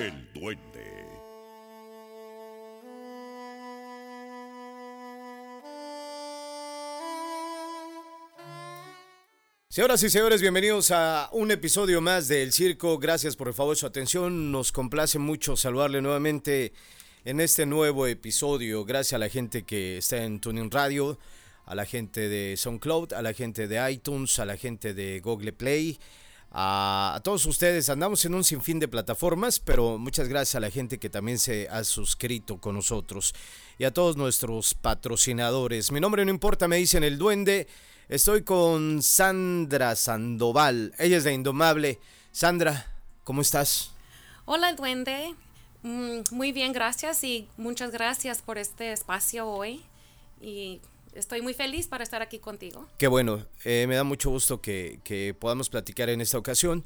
El duende. Señoras y señores, bienvenidos a un episodio más del Circo. Gracias por el favor de su atención. Nos complace mucho saludarle nuevamente en este nuevo episodio. Gracias a la gente que está en Tuning Radio, a la gente de SoundCloud, a la gente de iTunes, a la gente de Google Play, a, todos ustedes. Andamos en un sinfín de plataformas, pero muchas gracias a la gente que también se ha suscrito con nosotros y a todos nuestros patrocinadores. Mi nombre no importa, me dicen el duende. Estoy con Sandra Sandoval. Ella es de Indomable. Sandra, ¿cómo estás? Hola, duende. Mm, Muy bien, gracias y muchas gracias por este espacio hoy. Y estoy muy feliz para estar aquí contigo. Qué bueno, eh, me da mucho gusto que, que podamos platicar en esta ocasión.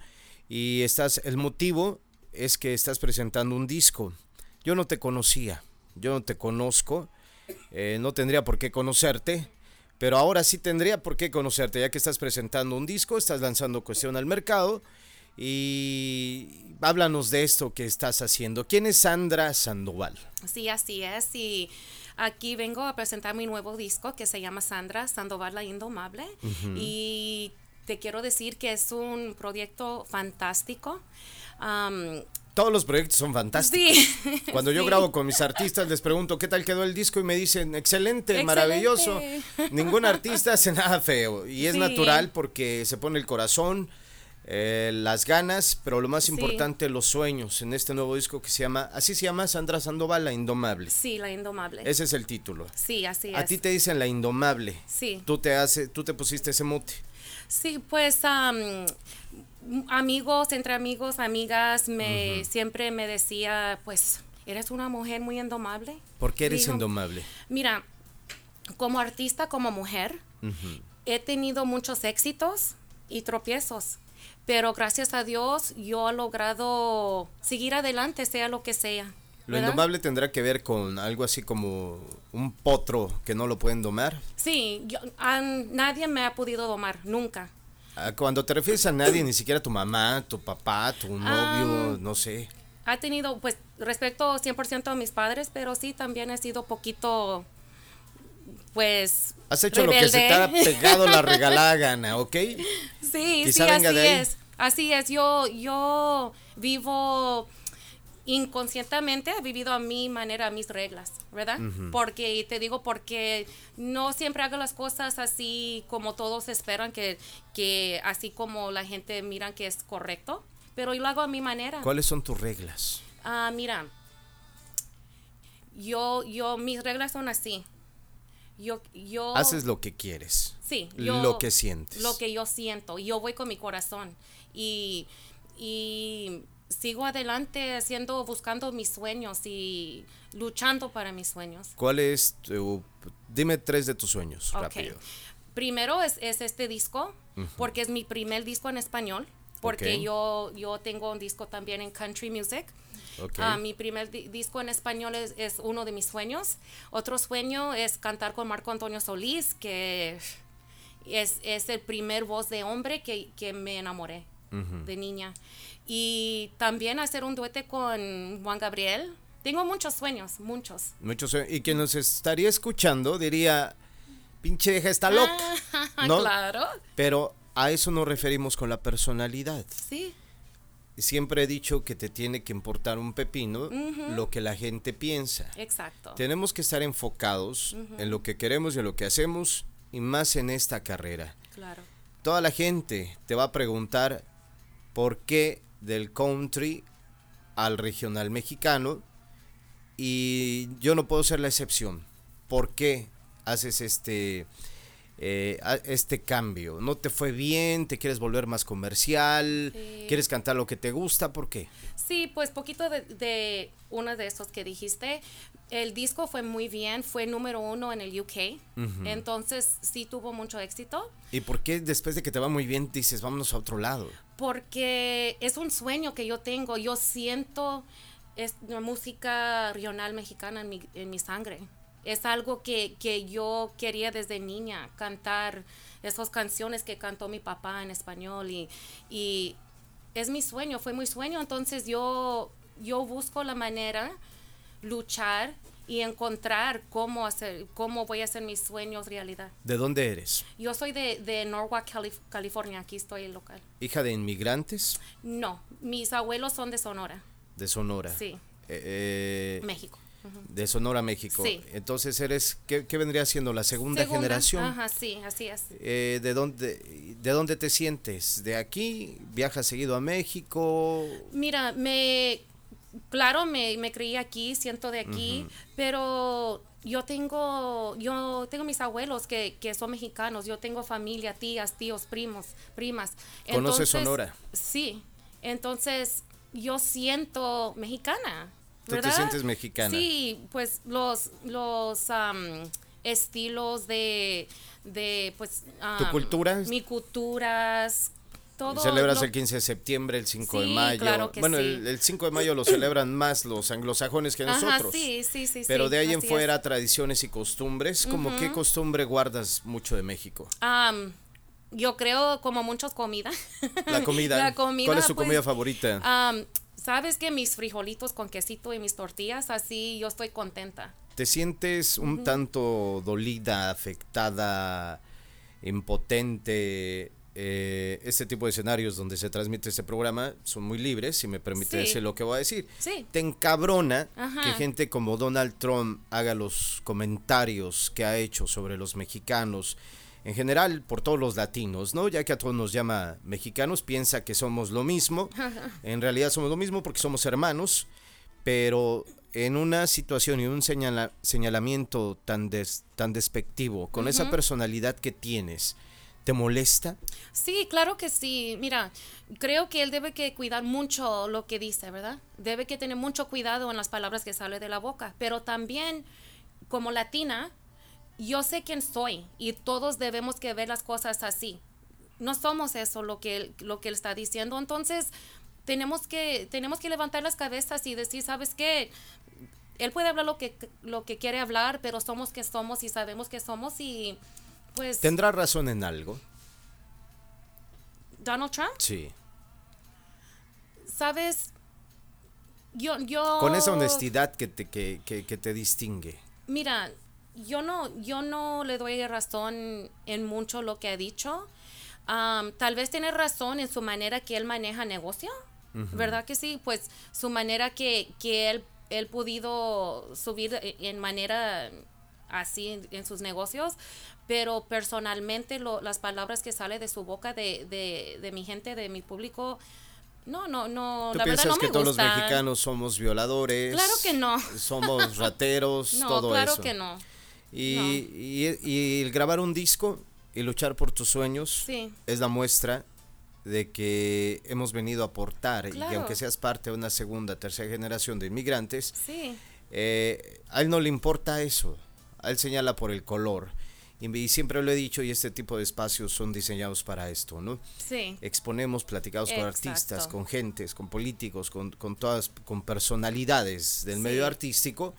Y estás, el motivo es que estás presentando un disco. Yo no te conocía, yo no te conozco, eh, no tendría por qué conocerte, pero ahora sí tendría por qué conocerte, ya que estás presentando un disco, estás lanzando cuestión al mercado. Y háblanos de esto que estás haciendo. ¿Quién es Sandra Sandoval? Sí, así es. Y aquí vengo a presentar mi nuevo disco que se llama Sandra Sandoval la Indomable. Y te quiero decir que es un proyecto fantástico. Am, Todos los proyectos son fantásticos. sí. Cuando yo Sí. grabo con mis artistas les pregunto qué tal quedó el disco y me dicen excelente, maravilloso. Ningún artista hace nada feo y es Sí. natural porque se pone el corazón, eh, las ganas, pero lo más Sí. importante los sueños en este nuevo disco que se llama, así se llama Sandra Sandoval, La Indomable. Sí, la Indomable. Ese es el título. Sí, así es. A ti te dicen La Indomable. Sí. Tú te hace, tú te pusiste ese mote. Sí, pues am, amigos, entre amigos, amigas, me siempre me decía, pues, eres una mujer muy indomable. ¿Por qué eres Digo, indomable? Mira, como artista, como mujer, he tenido muchos éxitos y tropiezos, pero gracias a Dios yo he logrado seguir adelante, sea lo que sea. Lo ¿verdad? indomable tendrá que ver con algo así como un potro que no lo pueden domar. Sí, yo- a nadie me ha podido domar, nunca. Ah, Cuando te refieres a nadie, ni siquiera tu mamá, tu papá, tu novio, Ah. no sé. Ha tenido, pues, respecto 100% a mis padres, pero sí también he sido poquito, pues... Has hecho lo que se te ha pegado la regalada gana, ¿ok? Sí, Quizá sí, así es. Así es. Yo, yo vivo inconscientemente, he vivido a mi manera, a mis reglas, ¿verdad? Porque, y te digo, porque no siempre hago las cosas así como todos esperan, que, que así como la gente miran que es correcto, pero yo lo hago a mi manera. ¿Cuáles son tus reglas? Ah, mira, yo, yo, mis reglas son así. Yo, yo. Haces lo que quieres. Sí, yo, Lo que sientes. Lo que yo siento. Yo voy con mi corazón. Y, y sigo adelante haciendo, buscando mis sueños y luchando para mis sueños. ¿Cuál es tu... Dime tres de tus sueños, rápido. Primero es, es este disco, porque es mi primer disco en español. Porque yo, yo tengo un disco también en country music. Ok. Ah, mi primer di- disco en español es, es uno de mis sueños. Otro sueño es cantar con Marco Antonio Solís, que es, es el primer voz de hombre que, que me enamoré de niña. Y también hacer un duete con Juan Gabriel. Tengo muchos sueños, muchos. Muchos sue- Y quien nos estaría escuchando diría, pinche vieja está loca. ¿No? claro. Pero a eso nos referimos con la personalidad. Sí, Siempre he dicho que te tiene que importar un pepino lo que la gente piensa. exacto. Tenemos que estar enfocados en lo que queremos y en lo que hacemos y más en esta carrera. Claro. Toda la gente te va a preguntar por qué del country al regional mexicano y yo no puedo ser la excepción. ¿Por qué haces este eh, este cambio? ¿No te fue bien? ¿Te quieres volver más comercial? Sí. ¿Quieres cantar lo que te gusta? ¿Por qué? Sí, pues poquito de, de uno de esos que dijiste. El disco fue muy bien, fue número uno en el UK. Entonces sí tuvo mucho éxito. ¿Y por qué después de que te va muy bien dices vámonos a otro lado? Porque es un sueño que yo tengo. Yo siento es música regional mexicana en mi, en mi sangre. Es algo que, que yo quería desde niña, cantar esas canciones que cantó mi papá en español y, y es mi sueño, fue mi sueño. Entonces yo yo busco la manera, luchar y encontrar cómo hacer, cómo voy a hacer mis sueños realidad. ¿De dónde eres? Yo soy de, de Norwalk, Calif- California, aquí estoy local. ¿Hija de inmigrantes? No, mis abuelos son de Sonora, De Sonora. Sí. Eh, eh, México. De Sonora, México. Sí. Entonces eres, ¿qué, qué vendría siendo la segunda, Segunda, generación? Ajá, sí, así es. Eh, ¿de, dónde, ¿De dónde te sientes? ¿De aquí? ¿Viajas seguido a México? Mira, me, claro, me, me creí aquí, siento de aquí, pero yo tengo, yo tengo mis abuelos que, que son mexicanos, yo tengo familia, tías, tíos, primos, primas. ¿Conoces Sonora? Sí, entonces yo siento mexicana. ¿Tú te ¿verdad? sientes mexicana? Sí, pues los, los am, estilos de, de pues... ¿Tu am, cultura? Mi culturas, todo. Celebras lo- el 15 de septiembre, el 5 de Sí, mayo. claro que bueno, sí. el, el 5 de mayo lo celebran más los anglosajones que Ajá, nosotros. sí, sí, sí, Pero sí, de ahí en fuera, es. tradiciones y costumbres, ¿como qué costumbre guardas mucho de México? Am, yo creo como muchas comidas. La comida. La comida, ¿Cuál es tu pues, comida favorita? am, Sabes que mis frijolitos con quesito y mis tortillas, así yo estoy contenta. ¿Te sientes un tanto dolida, afectada, impotente? Eh, este tipo de escenarios donde se transmite este programa son muy libres, si me permite Sí. decir lo que voy a decir. Sí. ¿Te encabrona Ajá. que gente como Donald Trump haga los comentarios que ha hecho sobre los mexicanos? En general, por todos los latinos, ¿no? Ya que a todos nos llama mexicanos, piensa que somos lo mismo. En realidad somos lo mismo porque somos hermanos, pero en una situación y un señala- señalamiento tan, des- tan despectivo, con esa personalidad que tienes, ¿te molesta? Sí, claro que sí. Mira, creo que él debe que cuidar mucho lo que dice, ¿verdad? Debe que tener mucho cuidado en las palabras que sale de la boca. Pero también, como latina, yo sé quién soy y todos debemos que ver las cosas así. No somos eso lo que él, lo que él está diciendo. Entonces, tenemos que, tenemos que levantar las cabezas y decir, ¿sabes qué? Él puede hablar lo que, lo que quiere hablar, pero somos que somos y sabemos que somos y pues ¿Tendrá razón en algo? Donald Trump. Sí. sabes, yo, yo. Con esa honestidad que te, que, que- que te distingue. Mira, yo no, yo no le doy razón en mucho lo que ha dicho. Am, tal vez tiene razón en su manera que él maneja negocio, ¿verdad que sí? Pues su manera que, que él, él podido subir e- en manera así en, en sus negocios, pero personalmente lo- las palabras que sale de su boca de, de, de mi gente, de mi público, no, no, no, ¿Tú la verdad no que me todos los mexicanos somos violadores? Claro que no. Somos rateros, No, todo claro eso. que no. Y, No. y- y el grabar un disco y luchar por tus sueños Sí. es la muestra de que hemos venido a aportar y Claro. aunque seas parte de una segunda, tercera generación de inmigrantes, Sí. eh, a él no le importa eso, a él señala por el color. Y, y siempre lo he dicho y este tipo de espacios son diseñados para esto, ¿no? Sí. Exponemos, platicamos con Exacto. artistas, con gentes, con políticos, con, con todas, con personalidades del Sí. medio artístico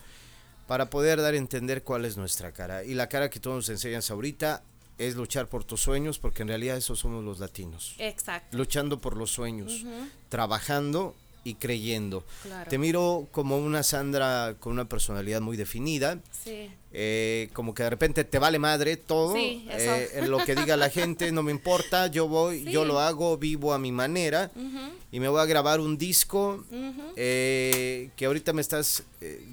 para poder dar a entender cuál es nuestra cara. Y la cara que tú nos enseñas ahorita es luchar por tus sueños, porque en realidad esos somos los latinos. Exacto. Luchando por los sueños, trabajando y creyendo. Claro. Te miro como una Sandra con una personalidad muy definida, Sí. eh, como que de repente te vale madre todo, Sí, eso. eh, en lo que diga la gente, no me importa, yo voy, yo lo hago, vivo a mi manera y me voy a grabar un disco eh, que ahorita me estás,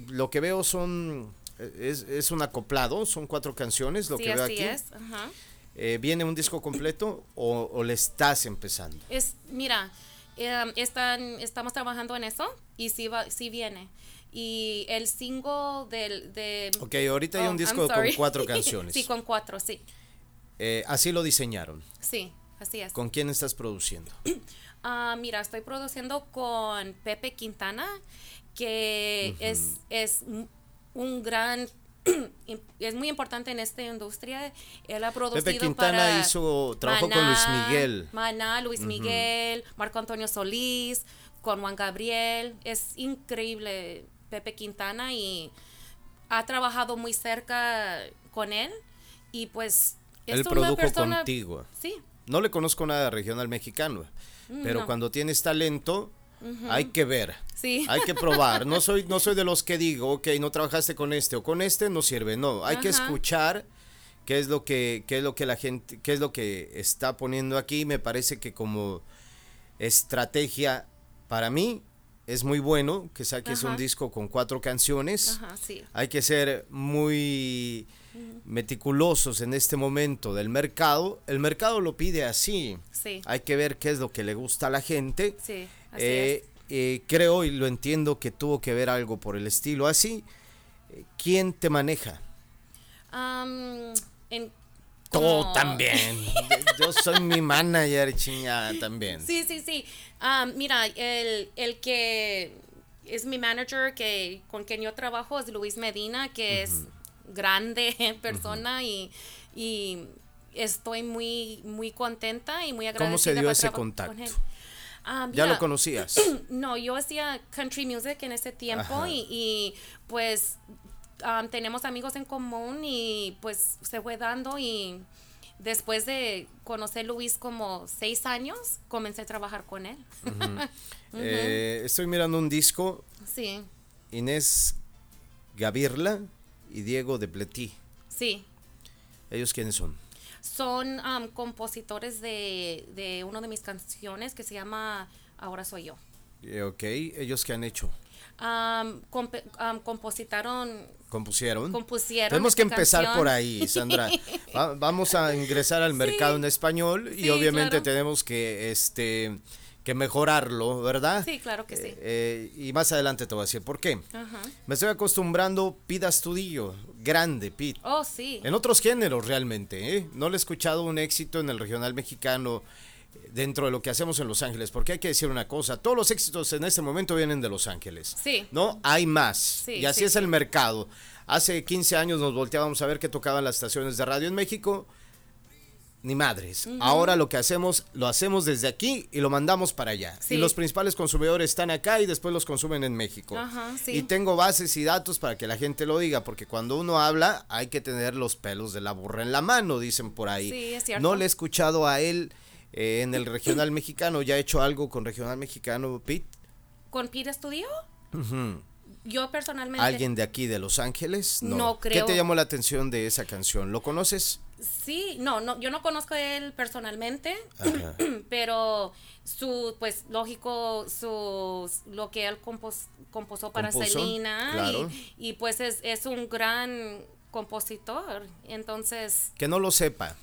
lo que veo son, es, es un acoplado, son cuatro canciones, lo sí, que veo así aquí. es. Ajá. Eh, ¿Viene un disco completo o, o le estás empezando? Es, mira, em, están, estamos trabajando en eso y sí, va, sí viene. Y el single del... De, Ok, ahorita hay Oh, un I'm disco con cuatro canciones. sí, con cuatro, sí. Eh, así lo diseñaron. Sí, así es. ¿Con quién estás produciendo? Ah, mira, estoy produciendo con Pepe Quintana, que es, es un gran, es muy importante en esta industria. Él ha producido Pepe Quintana para hizo, trabajó con Luis Miguel. Maná, Luis Miguel, Marco Antonio Solís, con Juan Gabriel. Es increíble Pepe Quintana y ha trabajado muy cerca con él y pues es Él una produjo persona- contigo. Sí, No le conozco nada regional mexicano, pero no. cuando tienes talento, Hay que ver. Sí. Hay que probar. No soy, no soy de los que digo, ok, no trabajaste con este o con este, no sirve. No, hay que escuchar qué es lo que, qué es lo que la gente, qué es lo que está poniendo aquí. Me parece que como estrategia para mí es muy bueno que saques un disco con cuatro canciones. Ajá, sí. Hay que ser muy meticulosos en este momento del mercado. El mercado lo pide así. Sí. Hay que ver qué es lo que le gusta a la gente. Sí, así Eh, eh, creo y lo entiendo que tuvo que ver algo por el estilo así. ¿Quién te maneja? Am, en, Tú también. Yo soy mi manager, chingada, también. Sí, sí, sí. Mira, el, el que es mi manager, que con quien yo trabajo, es Luis Medina, que es grande persona y, y estoy muy, muy contenta y muy agradecida. ¿Cómo se dio ese contacto? con. Ah, ¿Ya lo conocías? No, yo hacía country music en ese tiempo y, y, pues tenemos amigos en común y pues se fue dando y después de conocer Luis como seis años comencé a trabajar con él. Eh, estoy mirando un disco. Sí, Inés Gavirla y Diego de Pletí. sí. ¿Ellos quiénes son? Son compositores de, de una de mis canciones que se llama Ahora Soy Yo. Eh, ok, ¿ellos qué han hecho? Compositaron, ¿Compusieron? compusieron. Tenemos que empezar canción. por ahí, Sandra. Va- vamos a ingresar al mercado en español y Sí, obviamente claro. tenemos que, este, que mejorarlo, ¿verdad? Sí, claro que sí. Eh, eh, y más adelante te voy a decir por qué. Ajá. Me estoy acostumbrando, Pida Estudillo, grande, Pete. Oh, sí. En otros géneros realmente, ¿eh? No le he escuchado un éxito en el regional mexicano eh, dentro de lo que hacemos en Los Ángeles, porque hay que decir una cosa, todos los éxitos en este momento vienen de Los Ángeles. Sí. No, hay más. Sí, y así sí, es el mercado. Hace 15 años nos volteábamos a ver qué tocaban las estaciones de radio en México. Ni madres. Ahora lo que hacemos, lo hacemos desde aquí y lo mandamos para allá. Sí. Y los principales consumidores están acá y después los consumen en México. Sí. Y tengo bases y datos para que la gente lo diga, porque cuando uno habla hay que tener los pelos de la burra en la mano, dicen por ahí. Sí, es cierto. No le he escuchado a él eh, en el regional mexicano. ¿Ya ha hecho algo con regional mexicano, Pete? ¿Con Pete Studio? Yo personalmente. ¿Alguien de aquí de Los Ángeles? No ¿Qué creo. te llamó la atención de esa canción? ¿Lo conoces? Sí, no, no, yo no conozco a él personalmente, Ajá. pero su, pues, lógico, su, lo que él compos, compuso para Selena claro. y, y, pues es, es un gran compositor, entonces, Que no lo sepa.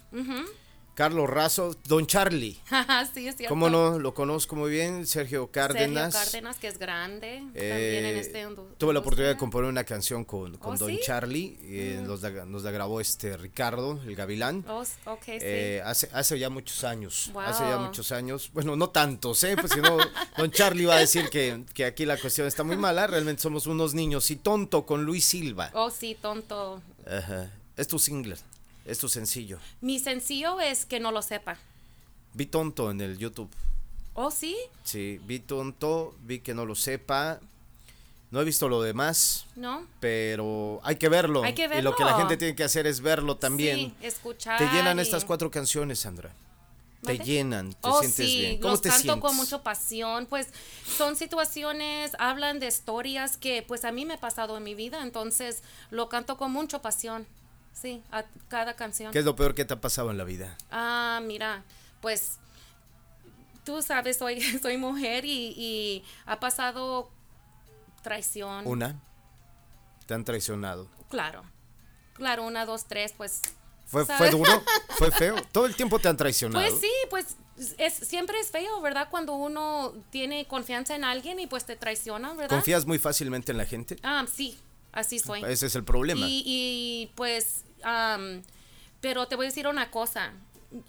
Carlos Razo, Don Charlie. sí, es cierto. ¿Cómo no? Lo conozco muy bien. Sergio Cárdenas. Sergio Cárdenas, que es grande, también Eh, en este indu- tuve la oportunidad de componer una canción con, con ¿Oh, Don sí? Mm. Charlie. eh, nos, la, nos la grabó este Ricardo, el Gavilán. Oh, s- ok, sí. Eh, hace, hace ya muchos años. Wow. Hace ya muchos años. Bueno, no tantos, ¿eh? Pues si no, Don Charlie va a decir que, que aquí la cuestión está muy mala. Realmente somos unos niños. Y tonto con Luis Silva. oh, sí, tonto. Ajá. Es tu single. Es tu sencillo. Mi sencillo es que no lo sepa. Vi tonto en el YouTube. Oh, sí, Sí, vi tonto, vi que no lo sepa. No he visto lo demás, ¿no? pero hay que verlo. Hay que Y lo que la verlo. gente tiene que hacer es verlo también. Sí, escuchar. Te llenan y- estas cuatro canciones, Sandra. Te llenan, te oh, sientes sí, bien. ¿Cómo los te canto sientes? con mucha pasión, pues son situaciones, hablan de historias que pues a mí me ha pasado en mi vida, entonces lo canto con mucha pasión, sí, a cada canción. ¿Qué es lo peor que te ha pasado en la vida? Ah, mira, pues tú sabes, soy, soy mujer y, y ha pasado traición. Una, te han traicionado. Claro, claro, una, dos, tres, pues... ¿Fue, fue duro? ¿Fue feo? Todo el tiempo te han traicionado. Pues sí, pues es, siempre es feo, ¿verdad? Cuando uno tiene confianza en alguien y pues te traicionan, ¿verdad? ¿Confías muy fácilmente en la gente? Ah, sí, así soy. Ese es el problema. Y, y, pues, pero te voy a decir una cosa.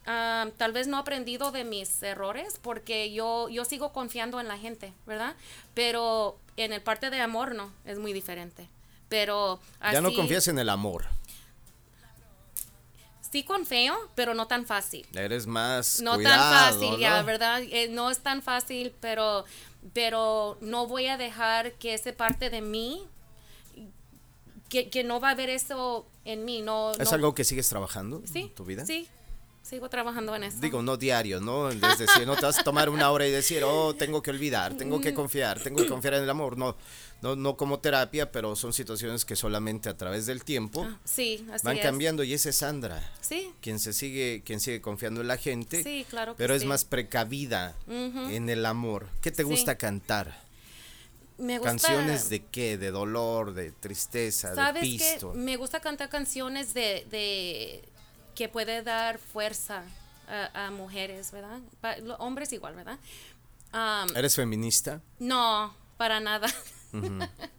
tal vez no he aprendido de mis errores porque yo, yo sigo confiando en la gente, ¿verdad? Pero en el parte de amor no, es muy diferente. Pero así, ya no confías en el amor. Sí confío, pero no tan fácil. Eres más no cuidado, tan fácil, ya, ¿no? ¿verdad? Eh, no es tan fácil, pero, pero no voy a dejar que esa parte de mí, que, que no va a haber eso en mí, no. ¿Es no- algo que sigues trabajando sí, en tu vida? Sí, sigo trabajando en eso. Digo, no diario, ¿no? Es decir, no te vas a tomar una hora y decir, oh, tengo que olvidar, tengo que confiar, tengo que confiar en el amor. No, no, no como terapia, pero son situaciones que solamente a través del tiempo Ah, sí, así van es. cambiando. Y esa es Sandra, Sí, quien se sigue, quien sigue confiando en la gente, sí, claro que pero es más precavida en el amor. ¿Qué te gusta cantar? Me gusta, ¿Canciones de qué? ¿De dolor, de tristeza, de ¿Sabes qué? pisto? Me gusta cantar canciones de, de que puede dar fuerza a, a mujeres, ¿verdad? Pa- hombres igual, ¿verdad? ¿Eres feminista? no, para nada.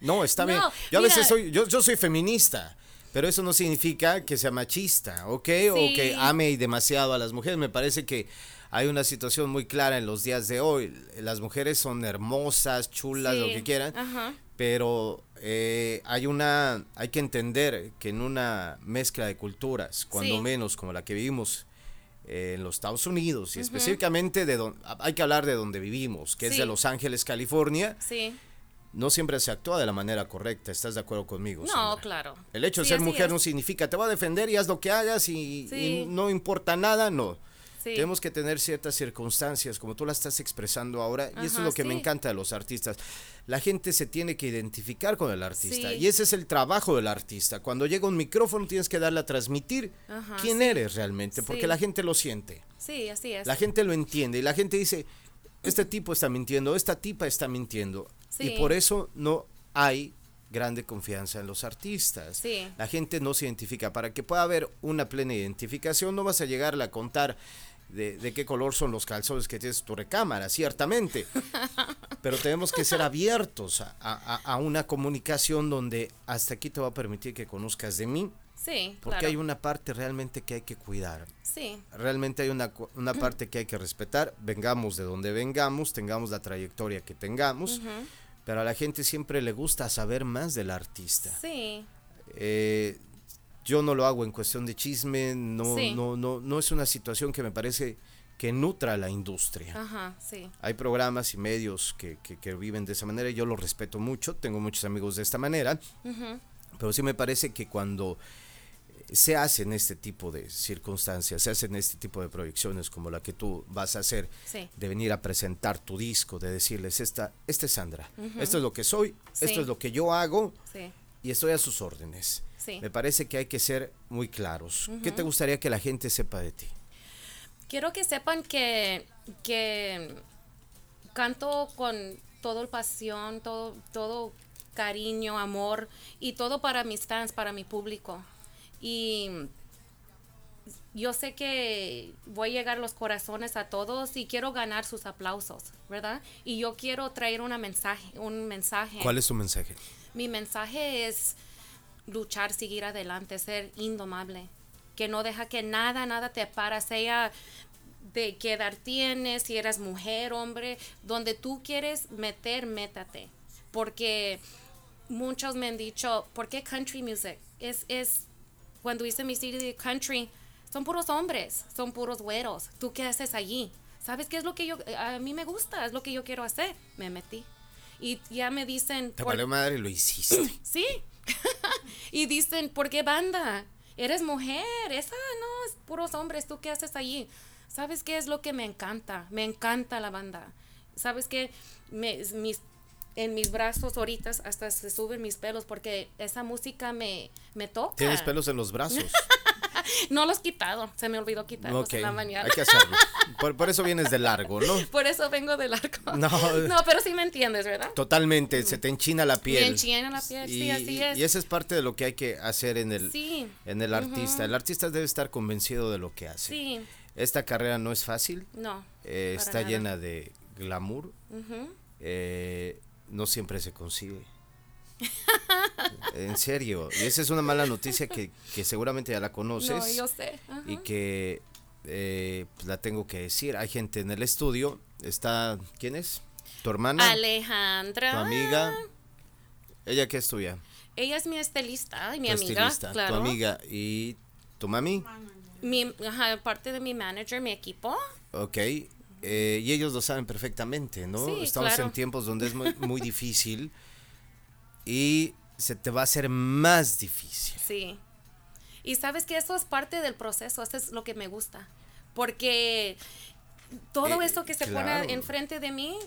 No, está bien. Yo a mira. veces soy, yo, yo soy feminista, pero eso no significa que sea machista, ¿ok? O que ame demasiado a las mujeres. Me parece que hay una situación muy clara en los días de hoy. Las mujeres son hermosas, chulas, lo que quieran, Ajá. pero eh, hay una, hay que entender que en una mezcla de culturas, cuando Sí. menos como la que vivimos eh, en los Estados Unidos y específicamente de donde hay que hablar de donde vivimos, que es de Los Ángeles, California Sí. no siempre se actúa de la manera correcta. ¿Estás de acuerdo conmigo? No, claro. El hecho de Sí, ser mujer es. no significa te voy a defender y haz lo que hagas y, Sí. y no importa nada, no. Sí. Tenemos que tener ciertas circunstancias, como tú las estás expresando ahora, y eso es lo que me encanta de los artistas. La gente se tiene que identificar con el artista, Sí. y ese es el trabajo del artista. Cuando llega un micrófono tienes que darle a transmitir Ajá, quién eres realmente, porque la gente lo siente. Sí, así es. La gente lo entiende y la gente dice, este tipo está mintiendo, esta tipa está mintiendo. Y por eso no hay grande confianza en los artistas. Sí. La gente no se identifica. Para que pueda haber una plena identificación, no vas a llegarle a contar de, de qué color son los calzones que tienes en tu recámara, ciertamente. Pero tenemos que ser abiertos a, a- a una comunicación donde hasta aquí te va a permitir que conozcas de mí, Sí, porque claro. hay una parte realmente que hay que cuidar. Sí, Realmente hay una, una parte que hay que respetar, vengamos de donde vengamos, tengamos la trayectoria que tengamos, pero a la gente siempre le gusta saber más del artista. sí, Eh, yo no lo hago en cuestión de chisme, no, Sí. no, no, no es una situación que me parece que nutra la industria. ajá, sí. Hay programas y medios que, que- que viven de esa manera yo los respeto mucho, tengo muchos amigos de esta manera, pero sí me parece que cuando se hacen este tipo de circunstancias, se hacen este tipo de proyecciones como la que tú vas a hacer, Sí. de venir a presentar tu disco, de decirles, esta, esta es Sandra, esto es lo que soy, Sí. esto es lo que yo hago y estoy a sus órdenes. Sí. Me parece que hay que ser muy claros. ¿Qué te gustaría que la gente sepa de ti? Quiero que sepan que, que canto con todo el pasión, todo, todo cariño, amor y todo para mis fans, para mi público. Y yo sé que voy a llegar los corazones a todos y quiero ganar sus aplausos, ¿verdad? Y yo quiero traer una mensaje, un mensaje. ¿Cuál es tu mensaje? Mi mensaje es luchar, seguir adelante, ser indomable, que no deja que nada, nada te para, sea de qué edad tienes, si eres mujer, hombre, donde tú quieres meter, métate, porque muchos me han dicho, ¿por qué country music? Es, es, cuando hice mi de country, son puros hombres, son puros güeros, ¿tú qué haces allí? ¿Sabes qué es lo que yo, a mí me gusta, es lo que yo quiero hacer? Me metí. Y ya me dicen... Te "¿Por valió madre, lo hiciste. Sí. y dicen, ¿por qué banda? Eres mujer, esa no, es puros hombres, ¿tú qué haces allí? ¿Sabes qué es lo que me encanta? Me encanta la banda. ¿Sabes qué? Me- mis, en mis brazos ahorita hasta se suben mis pelos porque esa música me, me toca. Tienes pelos en los brazos. No los he quitado, se me olvidó quitarlos ok, en la mañana. hay que hacerlo. Por, por eso vienes de largo, ¿no? Por eso vengo de largo. No. no, pero sí me entiendes, ¿verdad? Totalmente, se te enchina la piel. Me enchina la piel, sí, Y- así es. Y esa es parte de lo que hay que hacer en el, Sí. en el artista. El artista debe estar convencido de lo que hace. Sí, Esta carrera no es fácil, no. eh, está nada. llena de glamour, eh, no siempre se consigue. en serio, y esa es una mala noticia que, que seguramente ya la conoces No, yo sé. ajá. y que eh, pues, la tengo que decir. Hay gente en el estudio, está, ¿quién es? ¿Tu hermana? Alejandra. ¿Tu amiga? ¿Ella qué estudia? Ella es mi estilista y mi Tu amiga. estilista, claro. tu amiga y tu mami. Mi, ajá, parte de mi manager, mi equipo. Ok. eh, y ellos lo saben perfectamente, ¿no? Sí, Estamos claro. en tiempos donde es muy, muy difícil y se te va a hacer más difícil. Sí. Y sabes que eso es parte del proceso, eso es lo que me gusta. porque todo Eh, esto que se claro. pone enfrente de mí,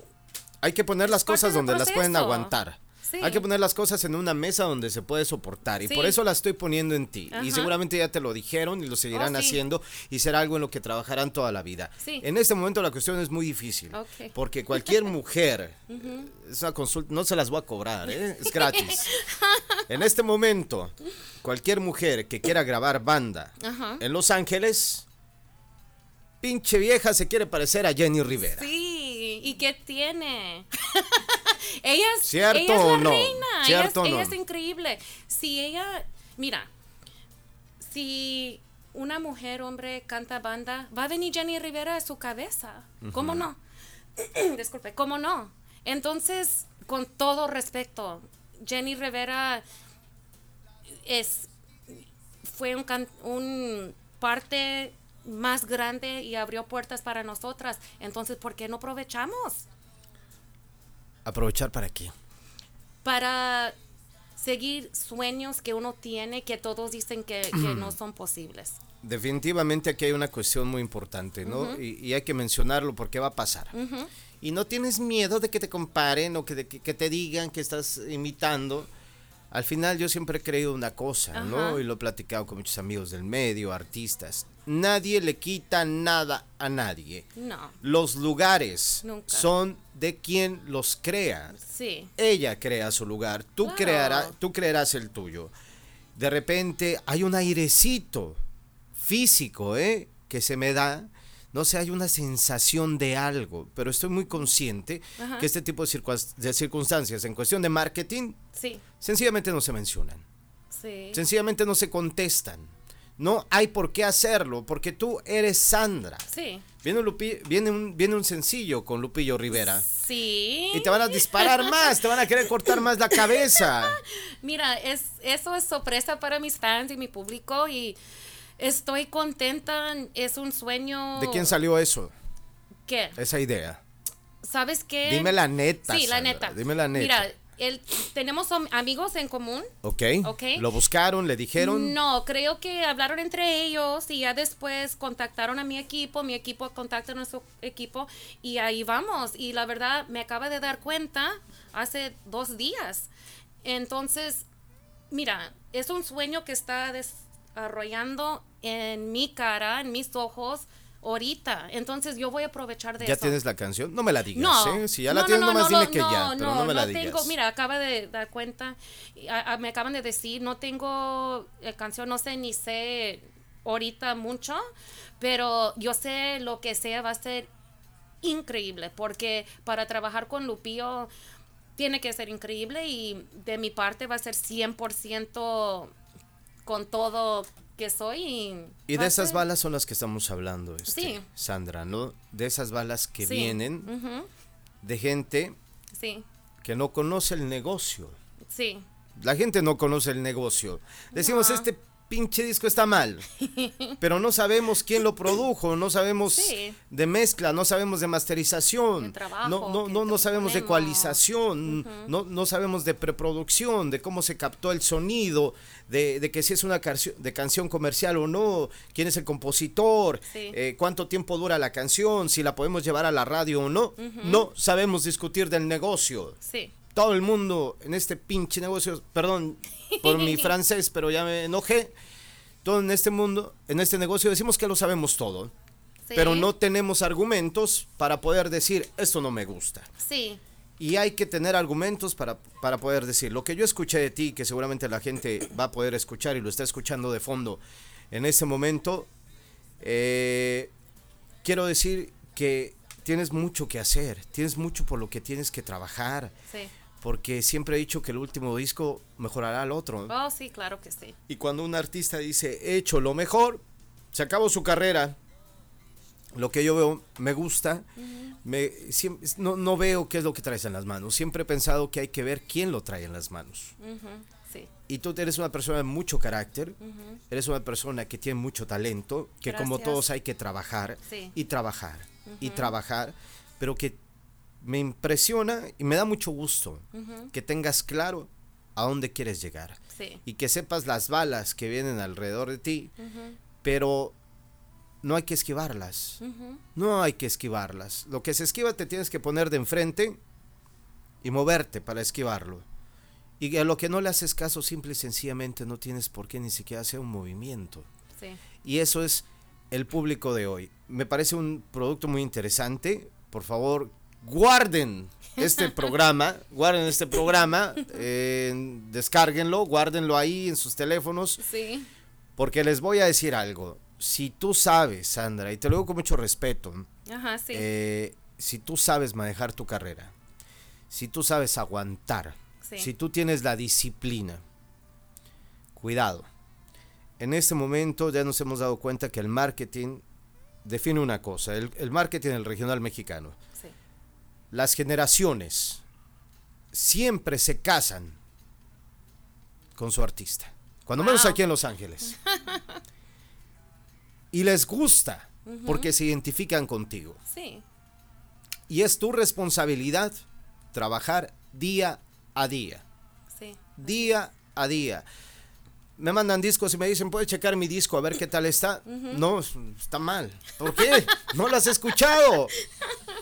Hay que poner las cosas donde las pueden aguantar. Sí. Hay que poner las cosas en una mesa donde se puede soportar y Sí. por eso las estoy poniendo en ti. Y seguramente ya te lo dijeron y lo seguirán Oh, sí. haciendo y será algo en lo que trabajarán toda la vida. En este momento la cuestión es muy difícil porque cualquier mujer, es una consulta, no se las voy a cobrar, ¿eh? es gratis. en este momento, cualquier mujer que quiera grabar banda en Los Ángeles, pinche vieja se quiere parecer a Jenny Rivera. sí, ¿y qué tiene? ella es, ¿Cierto ella es o la no? reina, ella, es, increíble. Si ella, mira, si una mujer, hombre, canta banda, va a venir Jenny Rivera a su cabeza. ¿Cómo no? Disculpe, ¿cómo no? Entonces, con todo respeto, Jenny Rivera es fue un parte más grande y abrió puertas para nosotras. Entonces, ¿por qué no aprovechamos? ¿Aprovechar para qué? Para seguir sueños que uno tiene que todos dicen que, que no son posibles. Definitivamente aquí hay una cuestión muy importante, ¿no? y, y hay que mencionarlo porque va a pasar. Y no tienes miedo de que te comparen o que, de que, que te digan que estás imitando. Al final yo siempre he creído una cosa, ¿no? Y lo he platicado con muchos amigos del medio, artistas. Nadie le quita nada a nadie. No, Los lugares Nunca. son de quien los crea. sí, Ella crea su lugar, tú, Claro. creará- tú crearás el tuyo. De repente hay un airecito físico, ¿eh? Que se me da. No sé, hay una sensación de algo, pero estoy muy consciente Ajá. que este tipo de, circun- de circunstancias en cuestión de marketing sí, sencillamente no se mencionan, sí. sencillamente no se contestan. No hay por qué hacerlo, porque tú eres Sandra. Sí. Viene un, Lupi- viene un, viene un sencillo con Lupillo Rivera. Sí. Y te van a disparar más, te van a querer cortar más la cabeza. Mira, es, eso es sorpresa para mis fans y mi público y estoy contenta. Es un sueño. ¿De quién salió eso? ¿Qué? Esa idea. ¿Sabes qué? Dime la neta. Sí, la neta. Dime la neta. Mira, el, tenemos am- amigos en común. ok. Ok. Lo buscaron, le dijeron. No, creo que hablaron entre ellos y ya después contactaron a mi equipo, mi equipo contacta a nuestro equipo y ahí vamos. Y la verdad me acaba de dar cuenta hace dos días. Entonces, mira, es un sueño que está desarrollando en mi cara, en mis ojos, ahorita. Entonces yo voy a aprovechar de ¿Ya eso. tienes la canción? No me la digas, No, ¿eh? Si ya no, la tienes, no, nomás no, dime no, que ya, no, pero no, me la digas. tengo, mira, acaba de dar cuenta, a- a- me acaban de decir, no tengo eh, canción, no sé ni sé ahorita mucho, pero yo sé lo que sea va a ser increíble, porque para trabajar con Lupillo tiene que ser increíble y de mi parte va a ser 100% con todo que soy. Y, de esas balas son las que estamos hablando, este, Sí. Sandra, ¿no? De esas balas que Sí. vienen de gente Sí, que no conoce el negocio. sí, La gente no conoce el negocio. Decimos, No. este pinche disco está mal. Pero no sabemos quién lo produjo, no sabemos Sí. de mezcla, no sabemos de masterización, De trabajo no, no, no, no sabemos de ecualización, no, no sabemos de preproducción, de cómo se captó el sonido, de, de que si es una canción, de canción comercial o no, quién es el compositor, Sí. eh, cuánto tiempo dura la canción, si la podemos llevar a la radio o no. No sabemos discutir del negocio sí. Todo el mundo en este pinche negocio, perdón por mi francés, pero ya me enojé. Todo en este mundo, en este negocio decimos que lo sabemos todo, sí. pero no tenemos argumentos para poder decir esto no me gusta. Sí, Y hay que tener argumentos para, para poder decir lo que yo escuché de ti, que seguramente la gente va a poder escuchar y lo está escuchando de fondo en este momento. eh, quiero decir que tienes mucho que hacer, tienes mucho por lo que tienes que trabajar sí. Porque siempre he dicho que el último disco mejorará al otro. Oh, sí, claro que sí. Y cuando un artista dice, he hecho lo mejor, se acabó su carrera. Lo que yo veo me gusta, me, siem- no, no veo qué es lo que traes en las manos. Siempre he pensado que hay que ver quién lo trae en las manos. Sí, Y tú eres una persona de mucho carácter, eres una persona que tiene mucho talento, que como todos hay que trabajar Sí. y trabajar y trabajar, pero que me impresiona y me da mucho gusto que tengas claro a dónde quieres llegar sí. y que sepas las balas que vienen alrededor de ti, pero no hay que esquivarlas. No hay que esquivarlas. Lo que se esquiva te tienes que poner de enfrente y moverte para esquivarlo. Y a lo que no le haces caso, simple y sencillamente no tienes por qué ni siquiera hacer un movimiento. Y eso es el público de hoy. Me parece un producto muy interesante. Por favor, guarden este programa, guarden este programa, eh, descárguenlo, guárdenlo ahí en sus teléfonos. Sí. Porque les voy a decir algo. Si tú sabes, Sandra, y te lo digo con mucho respeto, Ajá, sí. eh, si tú sabes manejar tu carrera, si tú sabes aguantar, Sí. si tú tienes la disciplina, cuidado. En este momento ya nos hemos dado cuenta que el marketing define una cosa, el, el marketing el regional mexicano. Las generaciones siempre se casan con su artista, cuando menos aquí en Los Ángeles. y les gusta porque se identifican contigo. Sí. Y es tu responsabilidad trabajar día a día. Sí. Día a día. Me mandan discos y me dicen, ¿puedes checar mi disco a ver qué tal está? No, está mal. ¿Por qué? No lo has escuchado.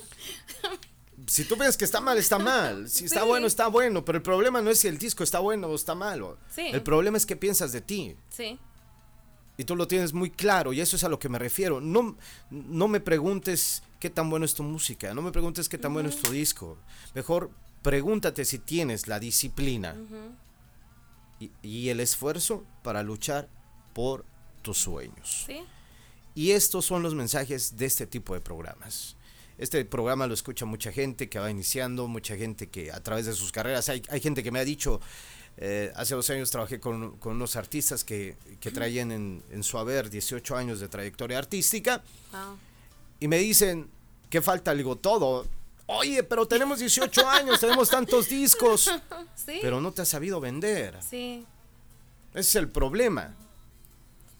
Si tú piensas que está mal, está mal. Si está Sí. bueno, está bueno. Pero el problema no es si el disco está bueno o está malo. Sí. El problema es qué piensas de ti. Sí. Y tú lo tienes muy claro, y eso es a lo que me refiero. No, no me preguntes qué tan bueno es tu música, no me preguntes qué tan bueno es tu disco. Mejor pregúntate si tienes la disciplina y, y el esfuerzo para luchar por tus sueños. Sí. Y estos son los mensajes de este tipo de programas. Este programa lo escucha mucha gente que va iniciando, mucha gente que a través de sus carreras, hay, hay gente que me ha dicho, eh, hace dos años trabajé con, con unos artistas que, que traían en, en su haber 18 años de trayectoria artística Wow. y me dicen, ¿qué falta? Le digo, todo. Oye, pero tenemos 18 años, tenemos tantos discos, Sí. pero no te has sabido vender. Sí. Ese es el problema.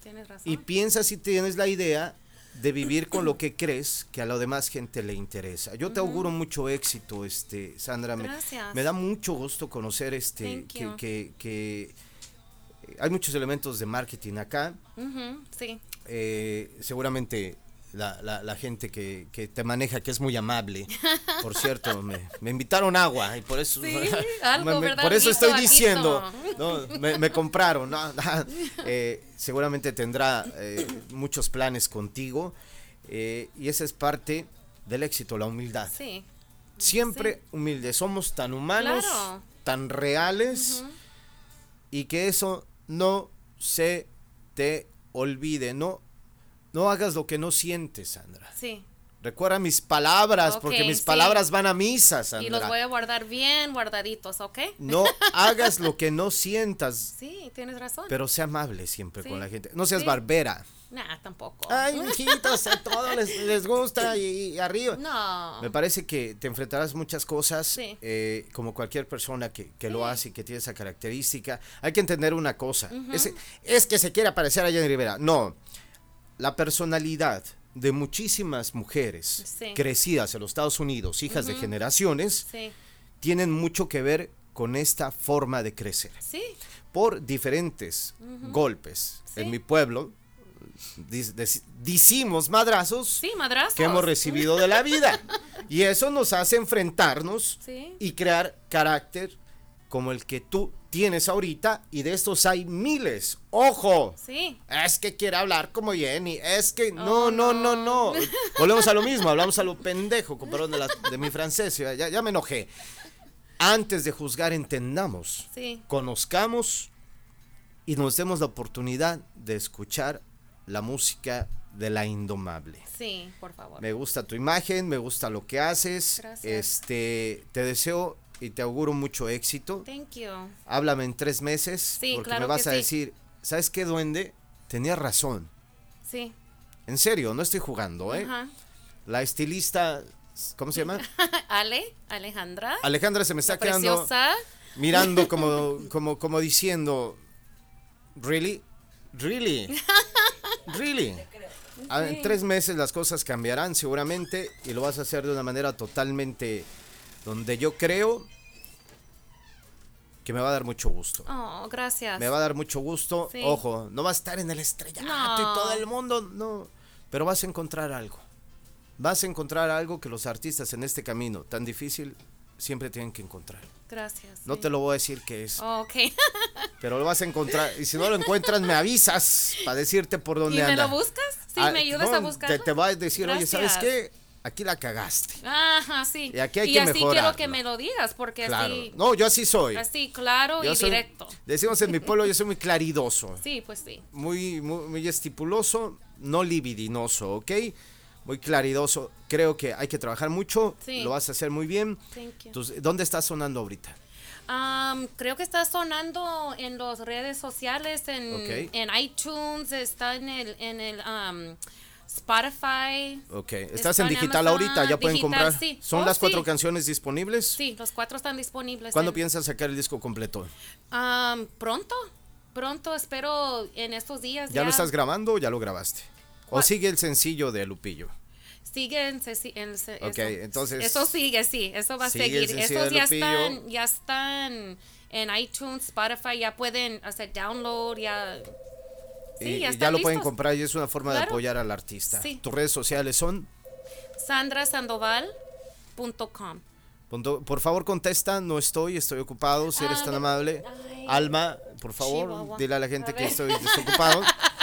Tienes razón. Y piensa si tienes la idea de vivir con lo que crees que a la demás gente le interesa. Yo te auguro mucho éxito, este, Sandra. Me, Gracias. me da mucho gusto conocer este que, que- que, eh, hay muchos elementos de marketing acá. Sí. Eh, seguramente la, la- la gente que, que te maneja, que es muy amable. Por cierto, me, me invitaron agua y por eso, Sí, algo, me- por eso estoy diciendo, no, me, me compraron. no, no, eh, seguramente tendrá eh, muchos planes contigo eh, y esa es parte del éxito, la humildad. Sí. Siempre humildes, somos tan humanos, Claro. tan reales y que eso no se te olvide, no, no hagas lo que no sientes, Sandra. Sí. Recuerda mis palabras, porque mis sí. palabras van a misa, Y los Sandra. voy a guardar bien guardaditos, ¿ok? No hagas lo que no sientas, Sí, tienes razón. pero sea amable siempre Sí. con la gente. No seas Sí. barbera. Nah, tampoco. Ay, mijitos, a todos les, les gusta y, y arriba. No. Me parece que te enfrentarás muchas cosas, Sí. eh, como cualquier persona que, que lo hace y que tiene esa característica. Hay que entender una cosa, Ese- es que se quiere parecer a Jenny Rivera. No, la personalidad de muchísimas mujeres Sí. crecidas en los Estados Unidos, hijas de generaciones, Sí. tienen mucho que ver con esta forma de crecer. Sí. Por diferentes golpes. En mi pueblo, decimos madrazos, Sí, madrazos. que hemos recibido de la vida. Y eso nos hace enfrentarnos Sí. y crear carácter como el que tú tienes ahorita y de estos hay miles. Ojo. Sí. Es que quiere hablar como Jenny, es que no, Oh, no, no, no. no. Volvemos a lo mismo, hablamos a lo pendejo, con perdón de, la- de mi francés, ya, ya me enojé. Antes de juzgar, entendamos, Sí. conozcamos y nos demos la oportunidad de escuchar la música de la indomable. Sí, por favor. Me gusta tu imagen, me gusta lo que haces. Gracias. Este, te deseo y te auguro mucho éxito. Thank you. Háblame en tres meses Sí, porque claro me vas a sí. decir, ¿sabes qué, duende? Tenía razón. Sí. En serio, no estoy jugando, ¿eh? Ajá. La estilista, ¿cómo se llama? Ale, Alejandra. Alejandra se me está quedando Preciosa. mirando como, como, como diciendo, ¿really? ¿Really? ¿Really? Ah, En tres meses las cosas cambiarán seguramente y lo vas a hacer de una manera totalmente donde yo creo que me va a dar mucho gusto. Oh, gracias. Me va a dar mucho gusto. Sí. Ojo, no va a estar en el estrellato y todo el mundo. No, Pero vas a encontrar algo. Vas a encontrar algo que los artistas en este camino tan difícil siempre tienen que encontrar. Gracias. No sí. te lo voy a decir qué es, Oh, ok. pero lo vas a encontrar. Y si no lo encuentras, me avisas para decirte por ¿Y dónde me anda. lo buscas? Sí, Ah, me ayudas no, a buscar. Te, te va a decir, oye, ¿sabes Gracias. qué? Aquí la cagaste. Ajá, sí. Y aquí hay y que así quiero que me lo digas, porque Claro. así, No, yo así soy. así claro Yo y soy- directo. Decimos en mi pueblo, yo soy muy claridoso. Sí, pues sí. Muy, muy, muy estipuloso, no libidinoso, ¿ok? Muy claridoso. Creo que hay que trabajar mucho. Sí. Lo vas a hacer muy bien. Thank you. Entonces, ¿dónde estás sonando ahorita? Creo que está sonando en las redes sociales, en, en iTunes, está en el, en el Spotify. Ok. Estás Está en digital Amazon, ahorita, ya pueden digital, comprar. sí. ¿Son Oh, las cuatro sí. canciones disponibles? Sí, los cuatro están disponibles. ¿Cuándo en- piensas sacar el disco completo? Am, pronto, pronto, espero en estos días. ¿Ya, lo estás grabando o ya lo grabaste? ¿O sigue el sencillo de Lupillo? Sigue en, en Ok, eso. entonces- Eso sigue, sí, eso va a seguir. Esos ya están, ya están en iTunes, Spotify, ya pueden hacer download, ya... Sí, y ya están lo pueden comprar y es una forma de apoyar al artista. Sí. Tus redes sociales son... sandrasandoval.com Punto- Por favor, contesta, no estoy, estoy ocupado, si eres Ah, tan amable. ay. Alma, por favor, Chihuahua. dile a la gente A que estoy desocupado.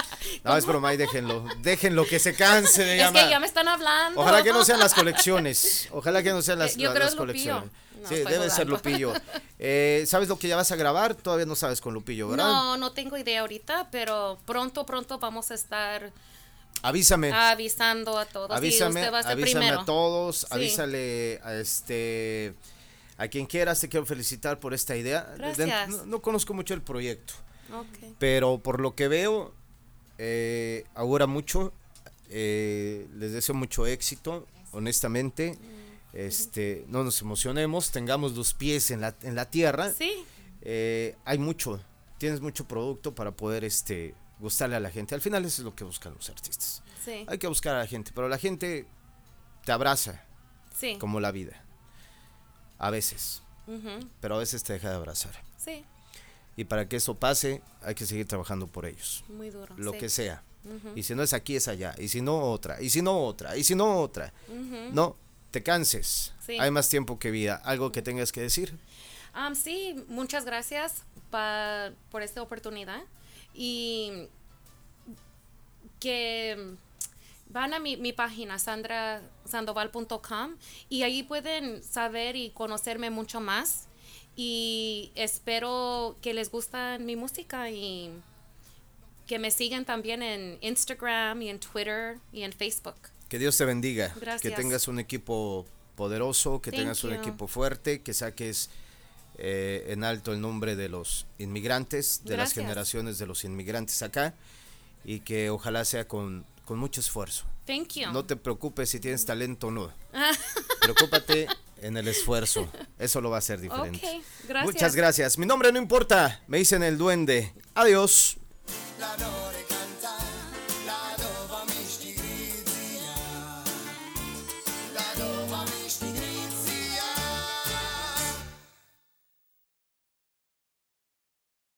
No, es broma, y déjenlo. Déjenlo, que se canse de Es que ya me están hablando. Ojalá que no sean las colecciones. Ojalá que no sean las, yo las- creo colecciones. No, sí, debe ser. Lupillo. Eh, ¿Sabes lo que ya vas a grabar? Todavía no sabes con Lupillo, ¿verdad? No, no tengo idea ahorita, pero pronto, pronto vamos a estar Avísame. avisando a todos. avísame, usted va a ser avísame primero. a todos, Sí. avísale a este a quien quieras, te quiero felicitar por esta idea. De- Gracias. no, no conozco mucho el proyecto, pero por lo que veo, eh, augura mucho, eh, les deseo mucho éxito, honestamente. Este, no nos emocionemos, tengamos los pies en la, en la tierra. Sí, Eh, hay mucho, tienes mucho producto para poder este, gustarle a la gente. Al final eso es lo que buscan los artistas. sí, Hay que buscar a la gente, pero la gente te abraza sí. como la vida. A veces, pero a veces te deja de abrazar. Sí, Y para que eso pase, hay que seguir trabajando por ellos, muy duro. lo sí. que sea. Y si no es aquí, es allá. Y si no, otra. Y si no, otra. Y si no, otra. No, te canses. Sí. Hay más tiempo que vida. ¿Algo que tengas que decir? Sí, muchas gracias pa- por esta oportunidad. Y que van a mi, mi página, sandrasandoval.com, y ahí pueden saber y conocerme mucho más. Y espero que les gusta mi música y que me sigan también en Instagram y en Twitter y en Facebook. Que Dios te bendiga. Que Gracias. tengas un equipo poderoso, que Thank tengas un equipo fuerte, que saques eh, en alto el nombre de los inmigrantes, de las generaciones de los inmigrantes acá, y que ojalá sea con, con mucho esfuerzo. Thank you. No te preocupes si tienes talento o no. Preocúpate en el esfuerzo. Eso lo va a hacer diferente. Ok, gracias. Muchas gracias. Mi nombre no importa. Me dicen el duende. Adiós.